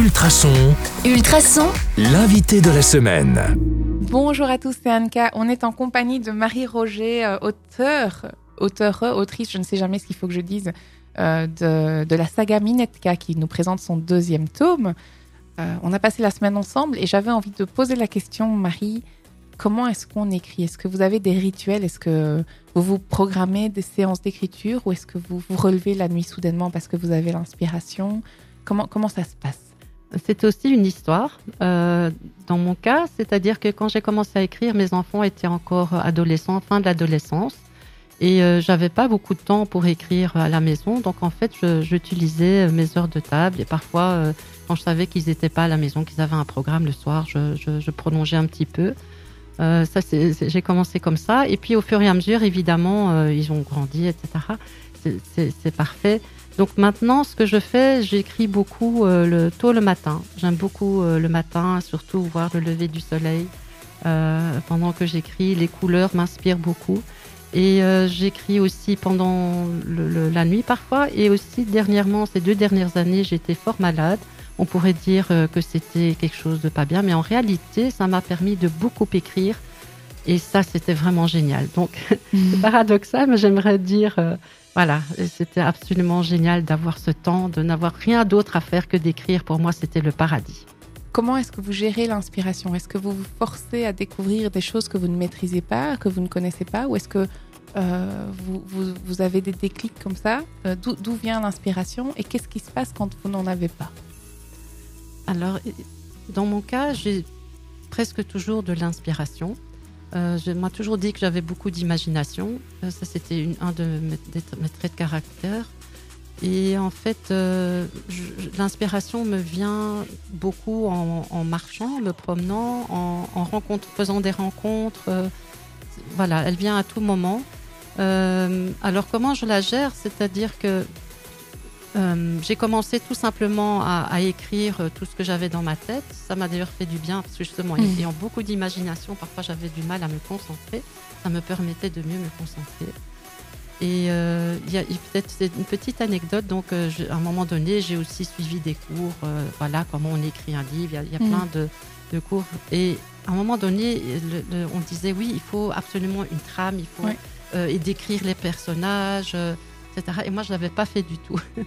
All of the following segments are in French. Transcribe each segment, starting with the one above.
Ultrason, Ultrason, l'invité de la semaine. Bonjour à tous, c'est Anka. On est en compagnie de Marie Roger, euh, auteur, auteure, autrice, je ne sais jamais ce qu'il faut que je dise, euh, de, de la saga Minetka qui nous présente son deuxième tome. Euh, on a passé la semaine ensemble et j'avais envie de poser la question, Marie, comment est-ce qu'on écrit? Est-ce que vous avez des rituels? Est-ce que vous vous programmez des séances d'écriture ou est-ce que vous vous relevez la nuit soudainement parce que vous avez l'inspiration? Comment, comment ça se passe? C'est aussi une histoire. euh, dans mon cas, c'est-à-dire que quand j'ai commencé à écrire, mes enfants étaient encore adolescents, fin de l'adolescence. Et euh, j'avais pas beaucoup de temps pour écrire à la maison. Donc en fait, j'utilisais mes heures de table. Et parfois, euh, quand je savais qu'ils n'étaient pas à la maison, qu'ils avaient un programme le soir, je, je- je prolongeais un petit peu. Euh, ça, j'ai commencé comme ça. Et puis au fur et à mesure, évidemment, euh, ils ont grandi, etc. C'est parfait. Donc maintenant, ce que je fais, j'écris beaucoup euh, le, tôt le matin. J'aime beaucoup euh, le matin, surtout voir le lever du soleil. Euh, pendant que j'écris, les couleurs m'inspirent beaucoup. Et j'écris aussi pendant la nuit parfois. Et aussi dernièrement, ces deux dernières années, j'étais fort malade. On pourrait dire que c'était quelque chose de pas bien, mais en réalité, ça m'a permis de beaucoup écrire. Et ça, c'était vraiment génial. Donc, c'est paradoxal, mais j'aimerais dire, euh, voilà, c'était absolument génial d'avoir ce temps, de n'avoir rien d'autre à faire que d'écrire. Pour moi, c'était le paradis. Comment est-ce que vous gérez l'inspiration? Est-ce que vous vous forcez à découvrir des choses que vous ne maîtrisez pas, que vous ne connaissez pas? Ou est-ce que euh, vous, vous- vous avez des déclics comme ça? Euh, D'où d'où vient l'inspiration? Et qu'est-ce qui se passe quand vous n'en avez pas? Alors, dans mon cas, j'ai presque toujours de l'inspiration. Euh, je m'a toujours dit que j'avais beaucoup d'imagination. Euh, ça, c'était un de mes, traits de caractère. Et en fait, euh, l'inspiration me vient beaucoup en, en marchant, me promenant, en, faisant des rencontres. voilà, elle vient à tout moment. Alors, comment je la gère? C'est-à-dire que euh, j'ai commencé tout simplement à, à écrire euh, tout ce que j'avais dans ma tête. Ça m'a d'ailleurs fait du bien parce que justement, Mhm. ayant beaucoup d'imagination, parfois j'avais du mal à me concentrer. Ça me permettait de mieux me concentrer. Et euh, il y a peut-être c'est une petite anecdote. Donc, je- à un moment donné, j'ai aussi suivi des cours. euh, voilà comment on écrit un livre. Il y a, il y a Mhm. plein de, de cours. Et à un moment donné, le- le- on disait oui, il faut absolument une trame. Il faut Ouais. et décrire les personnages. Et moi, je l'avais pas fait du tout.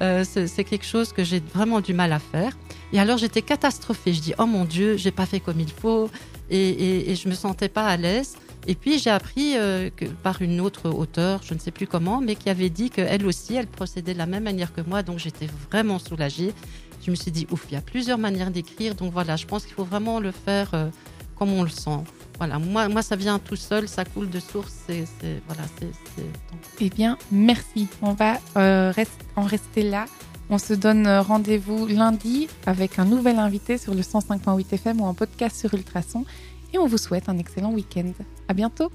Euh, c'est c'est quelque chose que j'ai vraiment du mal à faire. Et alors, j'étais catastrophée. Je dis, oh mon Dieu, j'ai pas fait comme il faut. Et, et, et je me sentais pas à l'aise. Et puis, j'ai appris euh, que, par une autre auteure, je ne sais plus comment, mais qui avait dit qu'elle aussi, elle procédait de la même manière que moi. Donc, j'étais vraiment soulagée. Je me suis dit, ouf, il y a plusieurs manières d'écrire. Donc, voilà, je pense qu'il faut vraiment le faire euh, comme on le sent. Voilà, moi, ça vient tout seul, ça coule de source. C'est, voilà, c'est, c'est- Eh bien, merci. On va euh, rest- en rester là. On se donne euh, rendez-vous lundi avec un nouvel invité sur le 105.8 FM ou en podcast sur Ultrason. Et on vous souhaite un excellent week-end. À bientôt.